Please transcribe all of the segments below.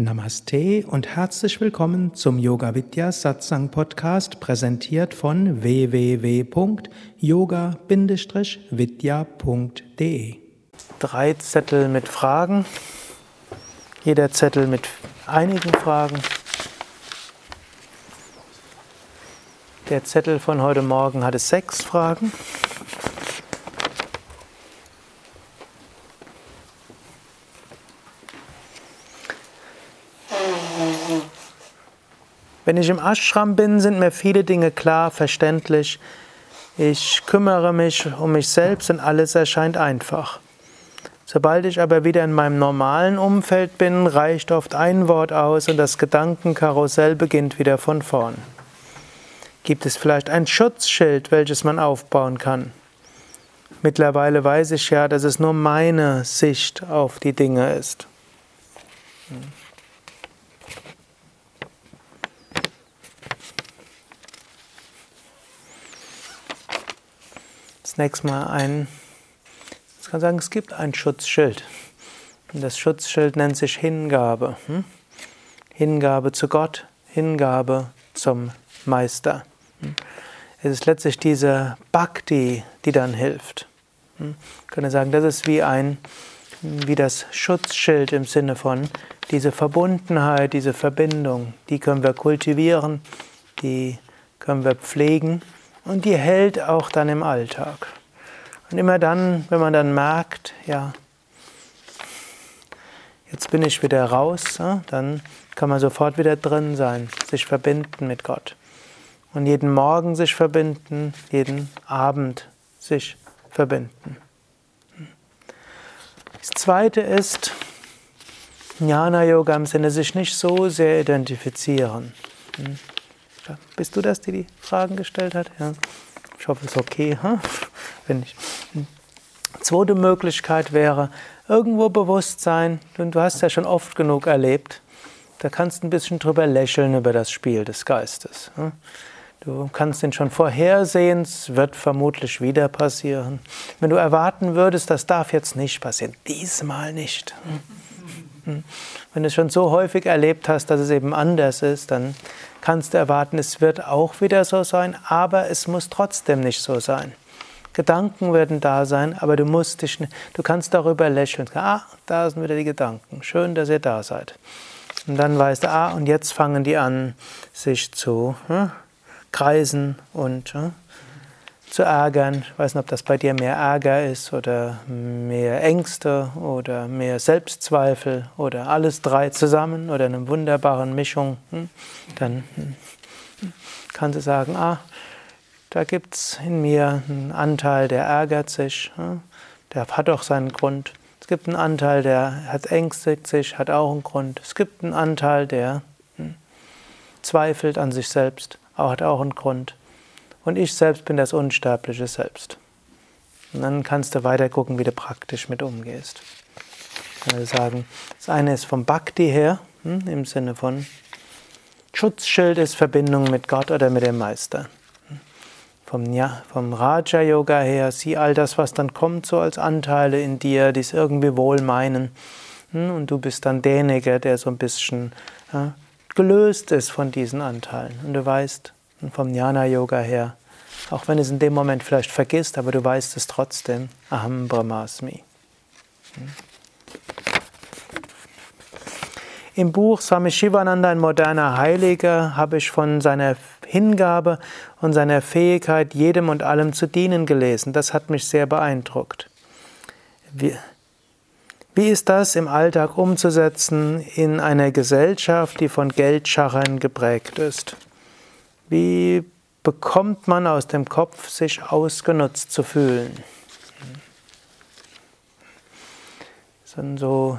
Namaste und herzlich willkommen zum Yoga Vidya Satsang Podcast, präsentiert von www.yoga-vidya.de. Drei Zettel mit Fragen, jeder Zettel mit einigen Fragen. Der Zettel von heute Morgen hatte sechs Fragen. Wenn ich im Ashram bin, sind mir viele Dinge klar, verständlich. Ich kümmere mich um mich selbst und alles erscheint einfach. Sobald ich aber wieder in meinem normalen Umfeld bin, reicht oft ein Wort aus und das Gedankenkarussell beginnt wieder von vorn. Gibt es vielleicht ein Schutzschild, welches man aufbauen kann? Mittlerweile weiß ich ja, dass es nur meine Sicht auf die Dinge ist. Zunächst mal ein, ich kann sagen, es gibt ein Schutzschild. Und das Schutzschild nennt sich Hingabe. Hm? Hingabe zu Gott, Hingabe zum Meister. Hm? Es ist letztlich diese Bhakti, die dann hilft. Hm? Ich könnte sagen, das ist wie ein, wie das Schutzschild im Sinne von diese Verbundenheit, diese Verbindung, die können wir kultivieren, die können wir pflegen und die hält auch dann im Alltag. Und immer dann, wenn man dann merkt, ja, jetzt bin ich wieder raus, dann kann man sofort wieder drin sein, sich verbinden mit Gott. Und jeden Morgen sich verbinden, jeden Abend sich verbinden. Das zweite ist, Jnana Yoga im Sinne sich nicht so sehr identifizieren. Hm? Bist du das, die die Fragen gestellt hat? Ja. Ich hoffe, es ist okay. Hm? Wenn ich. Zweite Möglichkeit wäre, irgendwo Bewusstsein. Du hast ja schon oft genug erlebt. Da kannst du ein bisschen drüber lächeln über das Spiel des Geistes. Hm? Du kannst ihn schon vorhersehen, es wird vermutlich wieder passieren. Wenn du erwarten würdest, das darf jetzt nicht passieren, diesmal nicht. Hm? Wenn du es schon so häufig erlebt hast, dass es eben anders ist, dann kannst du erwarten, es wird auch wieder so sein, aber es muss trotzdem nicht so sein. Gedanken werden da sein, aber du musst dich, du kannst darüber lächeln. Ah, da sind wieder die Gedanken. Schön, dass ihr da seid. Und dann weißt du, ah, und jetzt fangen die an, sich zu hm, kreisen und hm, zu ärgern. Ich weiß nicht, ob das bei dir mehr Ärger ist oder mehr Ängste oder mehr Selbstzweifel oder alles drei zusammen oder eine wunderbare Mischung. Hm? Dann hm, kannst du sagen, ah, da gibt es in mir einen Anteil, der ärgert sich, hm? der hat auch seinen Grund. Es gibt einen Anteil, der hat ängstigt sich, hat auch einen Grund. Es gibt einen Anteil, der zweifelt an sich selbst, hat auch einen Grund und ich selbst bin das unsterbliche Selbst. Und dann kannst du weiter gucken, wie du praktisch mit umgehst. Also sagen, das eine ist vom Bhakti her, hm, im Sinne von Schutzschild ist Verbindung mit Gott oder mit dem Meister. Vom, ja, vom Raja Yoga her, sieh all das, was dann kommt, so als Anteile in dir, die es irgendwie wohl meinen. Hm, und du bist dann derjenige, der so ein bisschen ja, gelöst ist von diesen Anteilen. Und du weißt, vom Jnana Yoga her, auch wenn es in dem Moment vielleicht vergisst, aber du weißt es trotzdem, Aham Brahmasmi. Hm. Im Buch Swami Shivananda, ein moderner Heiliger, habe ich von seiner Hingabe und seiner Fähigkeit, jedem und allem zu dienen, gelesen. Das hat mich sehr beeindruckt. Wie, wie ist das im Alltag umzusetzen in einer Gesellschaft, die von Geldschachern geprägt ist? Wie bekommt man aus dem Kopf, sich ausgenutzt zu fühlen? So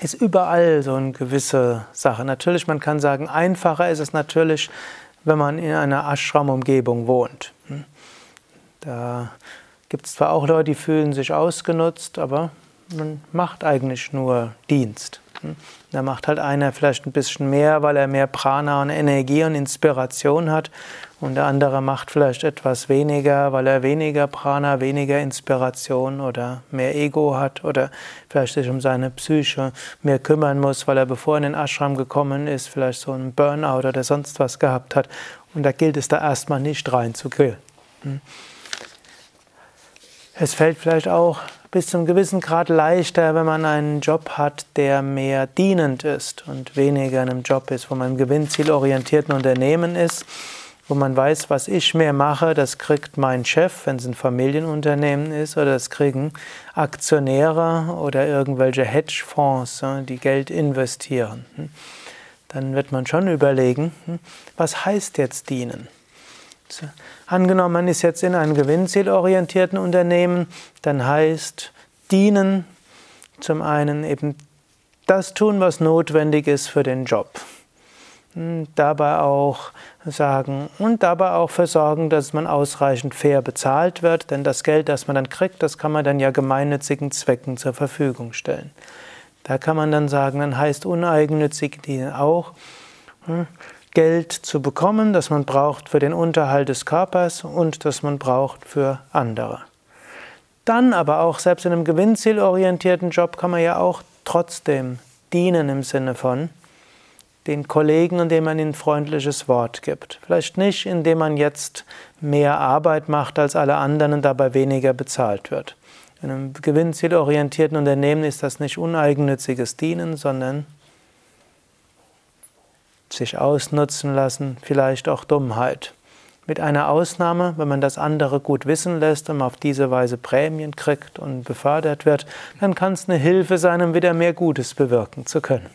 ist überall so eine gewisse Sache. Natürlich, man kann sagen, einfacher ist es natürlich, wenn man in einer Ashram-Umgebung wohnt. Da gibt es zwar auch Leute, die fühlen sich ausgenutzt, aber man macht eigentlich nur Dienst. Da macht halt einer vielleicht ein bisschen mehr, weil er mehr Prana und Energie und Inspiration hat. Und der andere macht vielleicht etwas weniger, weil er weniger Prana, weniger Inspiration oder mehr Ego hat oder vielleicht sich um seine Psyche mehr kümmern muss, weil er bevor er in den Ashram gekommen ist, vielleicht so einen Burnout oder sonst was gehabt hat. Und da gilt es da erstmal nicht reinzugehen. Hm. Es fällt vielleicht auch bis zum gewissen Grad leichter, wenn man einen Job hat, der mehr dienend ist und weniger in einem Job ist, wo man im gewinnzielorientierten Unternehmen ist, wo man weiß, was ich mehr mache, das kriegt mein Chef, wenn es ein Familienunternehmen ist, oder das kriegen Aktionäre oder irgendwelche Hedgefonds, die Geld investieren. Dann wird man schon überlegen, was heißt jetzt dienen? Angenommen, man ist jetzt in einem gewinnzielorientierten Unternehmen, dann heißt dienen zum einen eben das tun, was notwendig ist für den Job. Hm, dabei auch sagen und dabei auch versorgen, dass man ausreichend fair bezahlt wird, denn das Geld, das man dann kriegt, das kann man dann ja gemeinnützigen Zwecken zur Verfügung stellen. Da kann man dann sagen, dann heißt uneigennützig dienen auch, hm, Geld zu bekommen, das man braucht für den Unterhalt des Körpers und das man braucht für andere. Dann aber auch, selbst in einem gewinnzielorientierten Job, kann man ja auch trotzdem dienen im Sinne von den Kollegen, indem man ihnen freundliches Wort gibt. Vielleicht nicht, indem man jetzt mehr Arbeit macht als alle anderen und dabei weniger bezahlt wird. In einem gewinnzielorientierten Unternehmen ist das nicht uneigennütziges Dienen, sondern sich ausnutzen lassen, vielleicht auch Dummheit. Mit einer Ausnahme, wenn man das andere gut wissen lässt und auf diese Weise Prämien kriegt und befördert wird, dann kann es eine Hilfe sein, um wieder mehr Gutes bewirken zu können.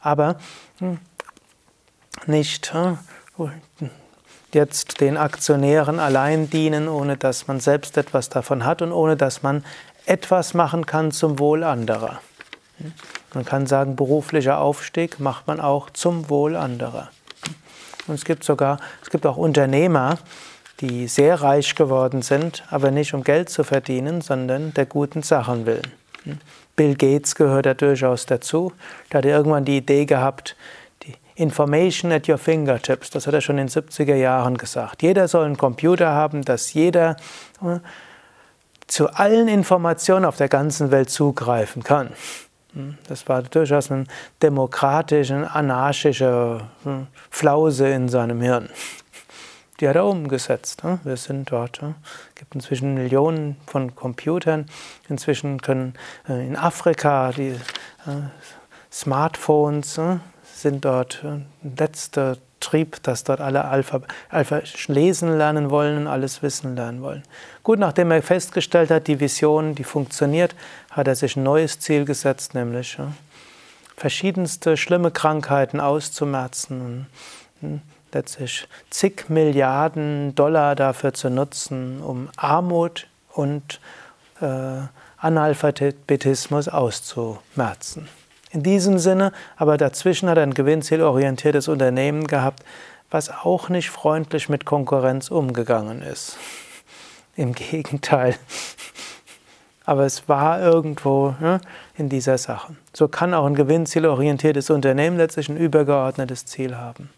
Aber hm, nicht hm, jetzt den Aktionären allein dienen, ohne dass man selbst etwas davon hat und ohne dass man etwas machen kann zum Wohl anderer. Man kann sagen, beruflicher Aufstieg macht man auch zum Wohl anderer. Und es gibt sogar, es gibt auch Unternehmer, die sehr reich geworden sind, aber nicht um Geld zu verdienen, sondern der guten Sachen willen. Bill Gates gehört da durchaus dazu. Da hat er irgendwann die Idee gehabt, die Information at your fingertips, das hat er schon in den 70er Jahren gesagt. Jeder soll einen Computer haben, dass jeder äh, zu allen Informationen auf der ganzen Welt zugreifen kann. Das war durchaus eine demokratische, anarchische hm, Flause in seinem Hirn. Die hat er umgesetzt. Ne? Wir sind dort. Ne? Es gibt inzwischen Millionen von Computern. Inzwischen können äh, in Afrika die äh, Smartphones ne? sind dort letzter Trieb, dass dort alle Alpha, Alpha lesen lernen wollen und alles wissen lernen wollen. Gut, nachdem er festgestellt hat, die Vision, die funktioniert, hat er sich ein neues Ziel gesetzt, nämlich ja, verschiedenste schlimme Krankheiten auszumerzen und hm, letztlich zig Milliarden Dollar dafür zu nutzen, um Armut und äh, Analphabetismus auszumerzen. In diesem Sinne, aber dazwischen hat er ein gewinnzielorientiertes Unternehmen gehabt, was auch nicht freundlich mit Konkurrenz umgegangen ist. Im Gegenteil. Aber es war irgendwo ne, in dieser Sache. So kann auch ein gewinnzielorientiertes Unternehmen letztlich ein übergeordnetes Ziel haben.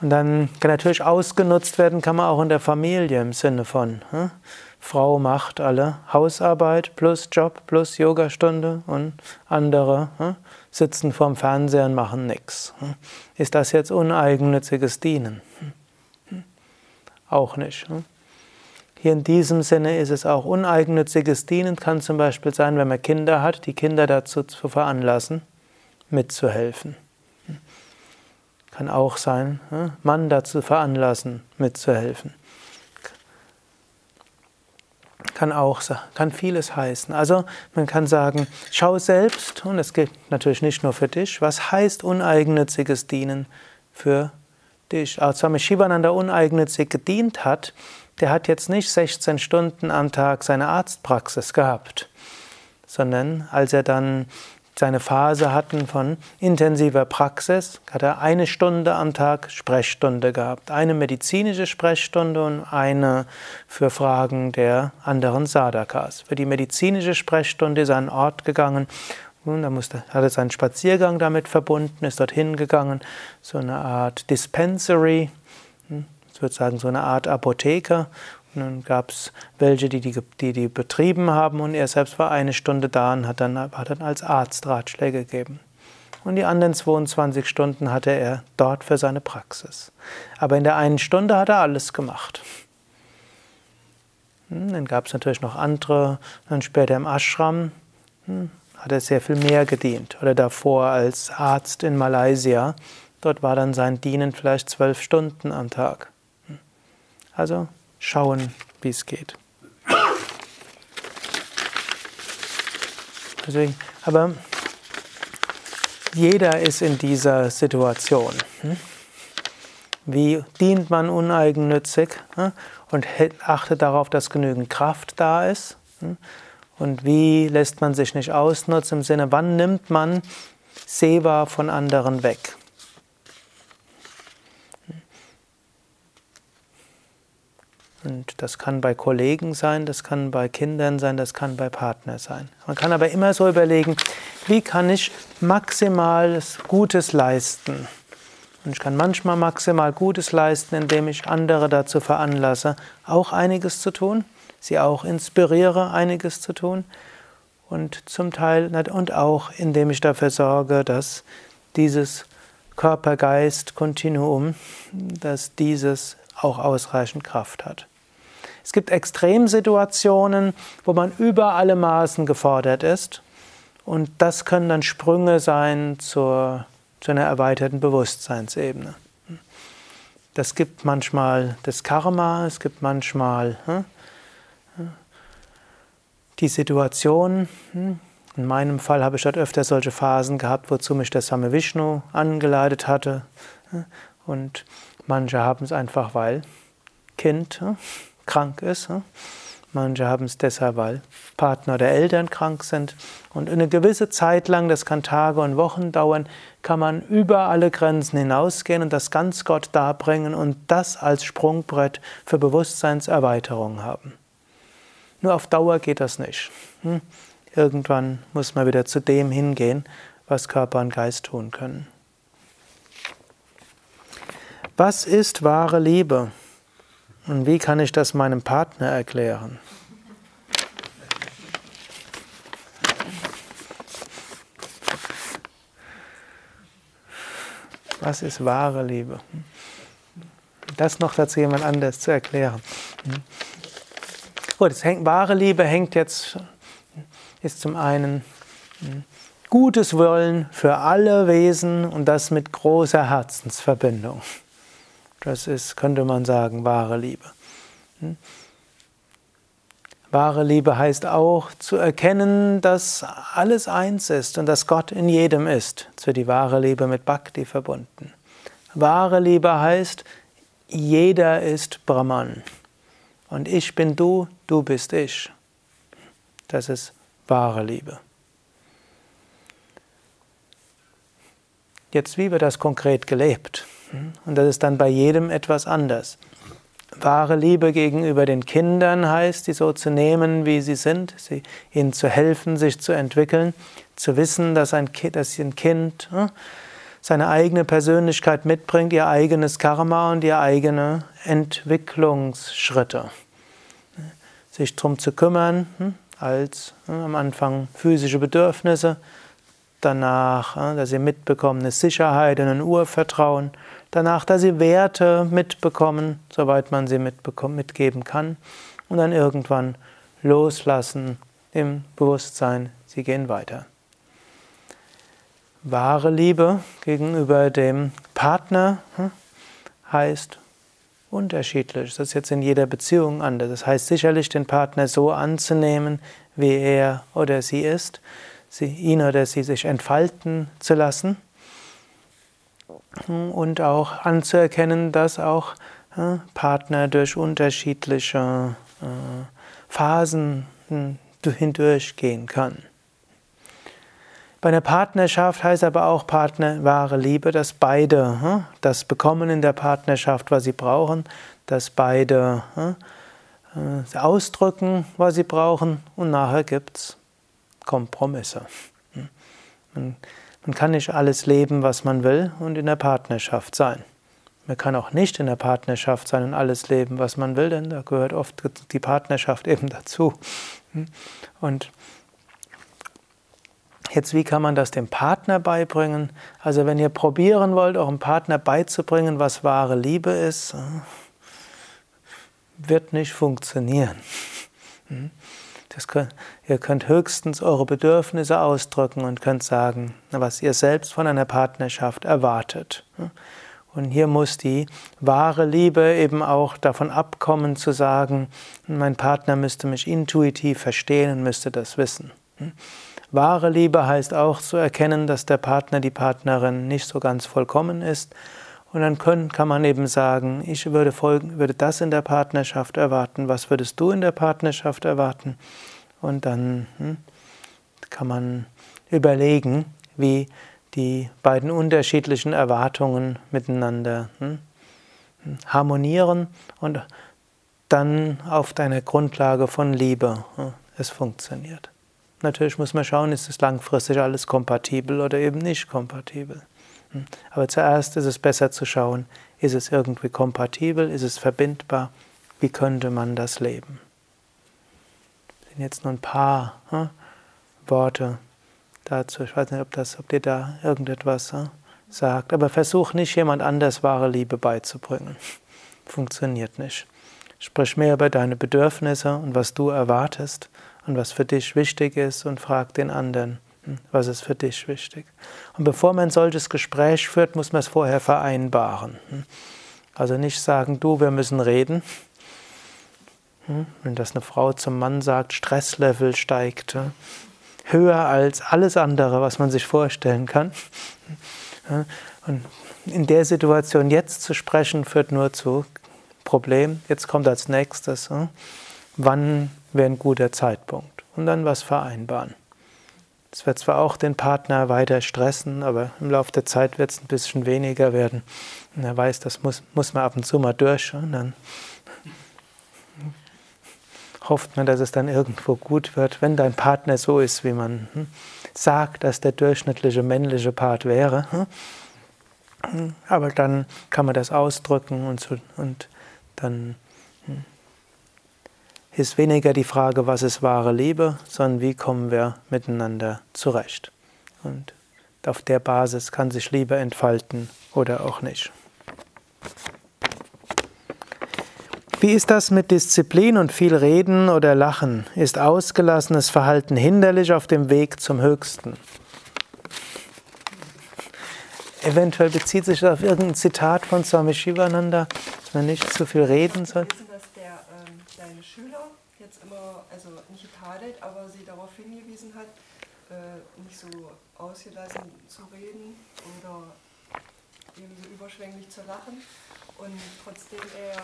Und dann kann natürlich ausgenutzt werden, kann man auch in der Familie im Sinne von. Ne? Frau macht alle Hausarbeit plus Job plus Yogastunde und andere hm, sitzen vorm Fernseher und machen nichts. Hm. Ist das jetzt uneigennütziges Dienen? Hm. Auch nicht. Hier in diesem Sinne ist es auch uneigennütziges Dienen, kann zum Beispiel sein, wenn man Kinder hat, die Kinder dazu zu veranlassen, mitzuhelfen. Kann auch sein, Mann dazu veranlassen, mitzuhelfen kann auch kann vieles heißen. Also man kann sagen, schau selbst, und es gilt natürlich nicht nur für dich, was heißt uneigennütziges Dienen für dich. Als Swami Shivananda uneigennützig gedient hat, der hat jetzt nicht 16 Stunden am Tag seine Arztpraxis gehabt, sondern als er dann seine Phase hatten von intensiver Praxis, hat er eine Stunde am Tag Sprechstunde gehabt. Eine medizinische Sprechstunde und eine für Fragen der anderen Sadhakas. Für die medizinische Sprechstunde ist er an einen Ort gegangen, und da musste, hat er seinen Spaziergang damit verbunden, ist dorthin gegangen, so eine Art Dispensary, hm, ich würde sagen so eine Art Apotheke dann gab es welche, die die, die die betrieben haben und er selbst war eine Stunde da und hat dann, hat dann als Arzt Ratschläge gegeben. Und die anderen 22 Stunden hatte er dort für seine Praxis. Aber in der einen Stunde hat er alles gemacht. Hm, dann gab es natürlich noch andere, dann später im Ashram hm, hat er sehr viel mehr gedient. Oder davor als Arzt in Malaysia. Dort war dann sein Dienen vielleicht zwölf Stunden am Tag. Hm. Also schauen, wie es geht. Deswegen, aber jeder ist in dieser Situation. Hm? Wie dient man uneigennützig hm? und achtet darauf, dass genügend Kraft da ist? Hm? Und wie lässt man sich nicht ausnutzen im Sinne, wann nimmt man Seva von anderen weg? Und das kann bei Kollegen sein, das kann bei Kindern sein, das kann bei Partnern sein. Man kann aber immer so überlegen, wie kann ich maximal Gutes leisten? Und ich kann manchmal maximal Gutes leisten, indem ich andere dazu veranlasse, auch einiges zu tun, sie auch inspiriere, einiges zu tun. Und zum Teil und auch indem ich dafür sorge, dass dieses Körper-Geist-Kontinuum, dass dieses auch ausreichend Kraft hat. Es gibt Extremsituationen, wo man über alle Maßen gefordert ist. Und das können dann Sprünge sein zur, zu einer erweiterten Bewusstseinsebene. Das gibt manchmal das Karma, es gibt manchmal hm, die Situation. Hm, in meinem Fall habe ich dort öfter solche Phasen gehabt, wozu mich der Same Vishnu angeleitet hatte. Hm, und manche haben es einfach, weil Kind. Krank ist. Manche haben es deshalb, weil Partner oder Eltern krank sind. Und eine gewisse Zeit lang, das kann Tage und Wochen dauern, kann man über alle Grenzen hinausgehen und das ganz Gott darbringen und das als Sprungbrett für Bewusstseinserweiterung haben. Nur auf Dauer geht das nicht. Hm? Irgendwann muss man wieder zu dem hingehen, was Körper und Geist tun können. Was ist wahre Liebe? Und wie kann ich das meinem Partner erklären? Was ist wahre Liebe? Das noch dazu jemand anders zu erklären. Gut, hängt, wahre Liebe hängt jetzt, ist zum einen hm, gutes Wollen für alle Wesen und das mit großer Herzensverbindung. Das ist, könnte man sagen, wahre Liebe. Hm? Wahre Liebe heißt auch zu erkennen, dass alles eins ist und dass Gott in jedem ist. Jetzt wird die wahre Liebe mit Bhakti verbunden. Wahre Liebe heißt, jeder ist Brahman. Und ich bin du, du bist ich. Das ist wahre Liebe. Jetzt, wie wird das konkret gelebt? Und das ist dann bei jedem etwas anders. Wahre Liebe gegenüber den Kindern heißt, sie so zu nehmen, wie sie sind, sie, ihnen zu helfen, sich zu entwickeln, zu wissen, dass ein, kind, dass ein Kind hm, seine eigene Persönlichkeit mitbringt, ihr eigenes Karma und ihre eigene Entwicklungsschritte. Sich darum zu kümmern, hm, als hm, am Anfang physische Bedürfnisse, danach, dass sie mitbekommen, eine Sicherheit und ein Urvertrauen, danach, dass sie Werte mitbekommen, soweit man sie mitgeben kann, und dann irgendwann loslassen im Bewusstsein, sie gehen weiter. Wahre Liebe gegenüber dem Partner hm, heißt unterschiedlich. Das ist jetzt in jeder Beziehung anders. Das heißt sicherlich, den Partner so anzunehmen, wie er oder sie ist, sie, ihn oder sie sich entfalten zu lassen und auch anzuerkennen, dass auch äh, Partner durch unterschiedliche äh, Phasen hm, hindurchgehen kann. Bei einer Partnerschaft heißt aber auch Partner, wahre Liebe, dass beide hm, das bekommen in der Partnerschaft, was sie brauchen, dass beide hm, äh, ausdrücken, was sie brauchen und nachher gibt es Kompromisse. Man, man kann nicht alles leben, was man will und in der Partnerschaft sein. Man kann auch nicht in der Partnerschaft sein und alles leben, was man will, denn da gehört oft die Partnerschaft eben dazu. Und Jetzt, wie kann man das dem Partner beibringen? Also, wenn ihr probieren wollt, eurem Partner beizubringen, was wahre Liebe ist, wird nicht funktionieren. Könnt, ihr könnt höchstens eure Bedürfnisse ausdrücken und könnt sagen, was ihr selbst von einer Partnerschaft erwartet. Und hier muss die wahre Liebe eben auch davon abkommen zu sagen, mein Partner müsste mich intuitiv verstehen und müsste das wissen. Wahre Liebe heißt auch zu erkennen, dass der Partner, die Partnerin nicht so ganz vollkommen ist. Und dann können, kann man eben sagen, ich würde, folgen, würde das in der Partnerschaft erwarten, was würdest du in der Partnerschaft erwarten? Und dann hm, kann man überlegen, wie die beiden unterschiedlichen Erwartungen miteinander hm, harmonieren und dann auf deiner Grundlage von Liebe hm, es funktioniert. Natürlich muss man schauen, ist es langfristig alles kompatibel oder eben nicht kompatibel. Aber zuerst ist es besser zu schauen, ist es irgendwie kompatibel, ist es verbindbar, wie könnte man das leben. Das sind jetzt nur ein paar hm, Worte dazu. Ich weiß nicht, ob, das, ob dir da irgendetwas hm, sagt, aber versuch nicht, jemand anders wahre Liebe beizubringen. Funktioniert nicht. Sprich mehr über deine Bedürfnisse und was du erwartest und was für dich wichtig ist und frag den anderen, was ist für dich wichtig. Und bevor man ein solches Gespräch führt, muss man es vorher vereinbaren. Hm. Also nicht sagen, du, wir müssen reden. Hm. Wenn das eine Frau zum Mann sagt, Stresslevel steigt höher als alles andere, was man sich vorstellen kann. Und in der Situation jetzt zu sprechen, führt nur zu Problem. Jetzt kommt als nächstes, wann wäre ein guter Zeitpunkt. Und dann was vereinbaren. Das wird zwar auch den Partner weiter stressen, aber im Laufe der Zeit wird es ein bisschen weniger werden. Und er weiß, das muss, muss man ab und zu mal durch. Und dann hofft man, dass es dann irgendwo gut wird, wenn dein Partner so ist, wie man hm, sagt, dass der durchschnittliche männliche Part wäre. Hm. Aber dann kann man das ausdrücken und, und dann hm, ist weniger die Frage, was ist wahre Liebe, sondern wie kommen wir miteinander zurecht. Und auf der Basis kann sich Liebe entfalten oder auch nicht. Wie ist das mit Disziplin und viel Reden oder Lachen? Ist ausgelassenes Verhalten hinderlich auf dem Weg zum Höchsten? Eventuell bezieht sich das auf irgendein Zitat von Swami Shivananda, dass man nicht zu viel reden soll jetzt immer, also nicht getadelt, aber sie darauf hingewiesen hat, äh, nicht so ausgelassen zu reden oder eben so überschwänglich zu lachen. Und trotzdem er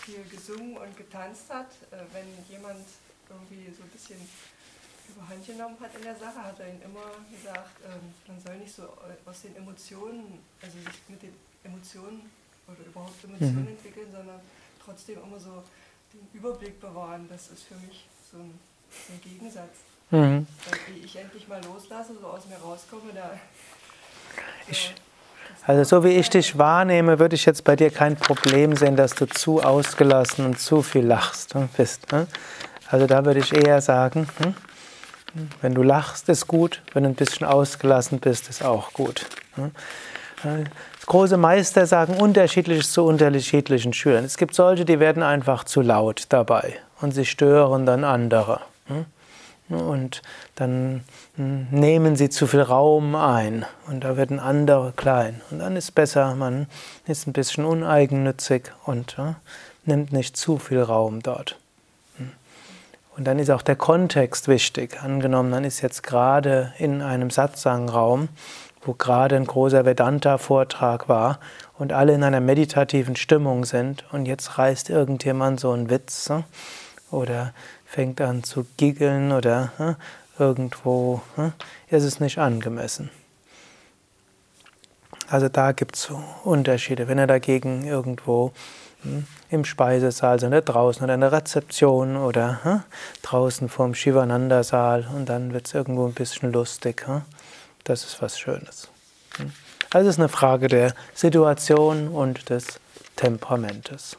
viel gesungen und getanzt hat, äh, wenn jemand irgendwie so ein bisschen überhand genommen hat in der Sache, hat er ihm immer gesagt, ähm, man soll nicht so aus den Emotionen, also sich mit den Emotionen oder überhaupt Emotionen mhm. entwickeln, sondern trotzdem immer so den Überblick bewahren, das ist für mich so ein, so ein Gegensatz. Mhm. Wie ich endlich mal loslasse, so aus mir rauskomme, da. Ich, also so wie ich dich wahrnehme, würde ich jetzt bei dir kein Problem sehen, dass du zu ausgelassen und zu viel lachst und bist. Ne? Also da würde ich eher sagen, hm? wenn du lachst, ist gut, wenn du ein bisschen ausgelassen bist, ist auch gut. Ne? Große Meister sagen unterschiedliches zu unterschiedlichen Schülern. Es gibt solche, die werden einfach zu laut dabei und sie stören dann andere. Hm? Und dann hm, nehmen sie zu viel Raum ein und da werden andere klein. Und dann ist es besser, man ist ein bisschen uneigennützig und nimmt nicht zu viel Raum dort. Hm? Und dann ist auch der Kontext wichtig. Angenommen, man ist jetzt gerade in einem Satsang-Raum wo gerade ein großer Vedanta-Vortrag war und alle in einer meditativen Stimmung sind und jetzt reißt irgendjemand so einen Witz ne? oder fängt an zu giggeln oder ne? irgendwo hm, ist es nicht angemessen. Also da gibt es Unterschiede. Wenn er dagegen irgendwo hm, im Speisesaal, sondern draußen oder in der Rezeption oder hm, draußen vorm Shivananda-Saal und dann wird es irgendwo ein bisschen lustig. Hm? Das ist was Schönes. Hm? Also es ist eine Frage der Situation und des Temperamentes.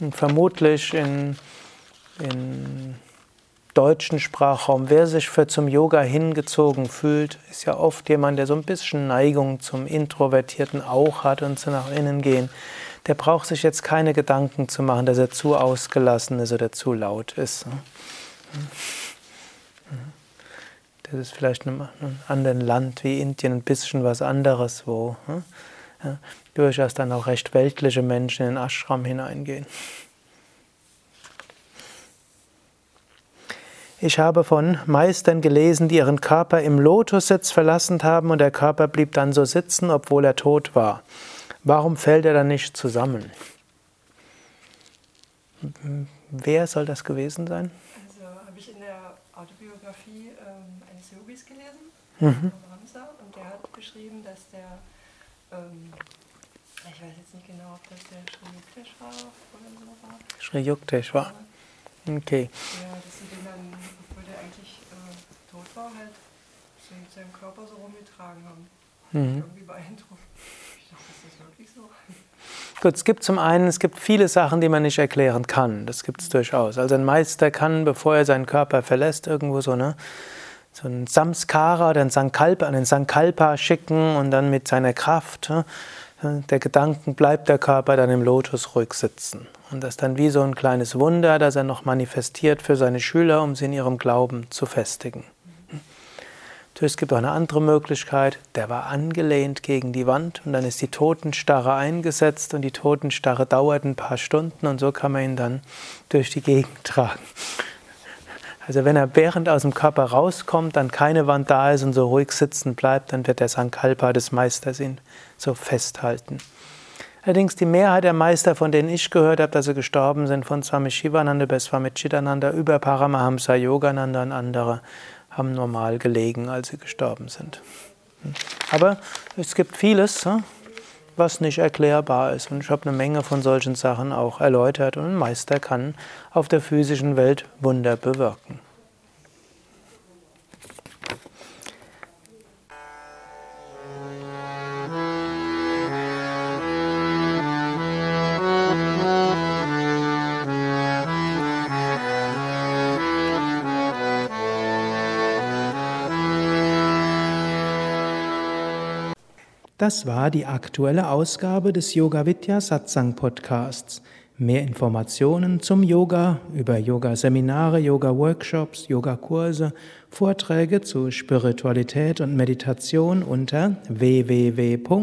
Und vermutlich in, in deutschen Sprachraum, wer sich für zum Yoga hingezogen fühlt, ist ja oft jemand, der so ein bisschen Neigung zum Introvertierten auch hat und zu nach innen gehen. Der braucht sich jetzt keine Gedanken zu machen, dass er zu ausgelassen ist oder zu laut ist. Ne? Das ist vielleicht in einem anderen Land wie Indien ein bisschen was anderes, wo ne? ja, durchaus dann auch recht weltliche Menschen in den Ashram hineingehen. Ich habe von Meistern gelesen, die ihren Körper im Lotussitz verlassen haben und der Körper blieb dann so sitzen, obwohl er tot war. Warum fällt er dann nicht zusammen? Wer soll das gewesen sein? Also habe ich in der Autobiografie ähm, eines Yogis gelesen, mhm. Ramsa, und der hat beschrieben, dass der, ähm, ich weiß jetzt nicht genau, ob das der Sri Yukteswar oder so war. Sri Yukteswar. Okay. Ja, dass sie den dann, obwohl der eigentlich äh, tot war, halt so mit seinem Körper so rumgetragen haben. Mhm. Irgendwie beeindruckt. Gut, es gibt zum einen, es gibt viele Sachen, die man nicht erklären kann. Das gibt es durchaus. Also ein Meister kann, bevor er seinen Körper verlässt, irgendwo so eine so ein Samskara oder ein Sankalpa, einen Sankalpa schicken und dann mit seiner Kraft der Gedanken bleibt der Körper dann im Lotus ruhig sitzen. Und das ist dann wie so ein kleines Wunder, das er noch manifestiert für seine Schüler, um sie in ihrem Glauben zu festigen. Es gibt auch eine andere Möglichkeit, der war angelehnt gegen die Wand und dann ist die Totenstarre eingesetzt und die Totenstarre dauert ein paar Stunden und so kann man ihn dann durch die Gegend tragen. Also wenn er während aus dem Körper rauskommt, dann keine Wand da ist und so ruhig sitzen bleibt, dann wird der Sankalpa des Meisters ihn so festhalten. Allerdings die Mehrheit der Meister, von denen ich gehört habe, dass sie gestorben sind, von Swami Shivananda bis Swami Chidananda über Paramahamsa Yogananda und andere, haben normal gelegen, als sie gestorben sind. Aber es gibt vieles, hm, was nicht erklärbar ist. Und ich habe eine Menge von solchen Sachen auch erläutert. Und ein Meister kann auf der physischen Welt Wunder bewirken. Das war die aktuelle Ausgabe des Yoga Vidya Satsang Podcasts. Mehr Informationen zum Yoga über Yoga-Seminare, Yoga-Workshops, Yogakurse, Vorträge zu Spiritualität und Meditation unter www.yoga-vidya.de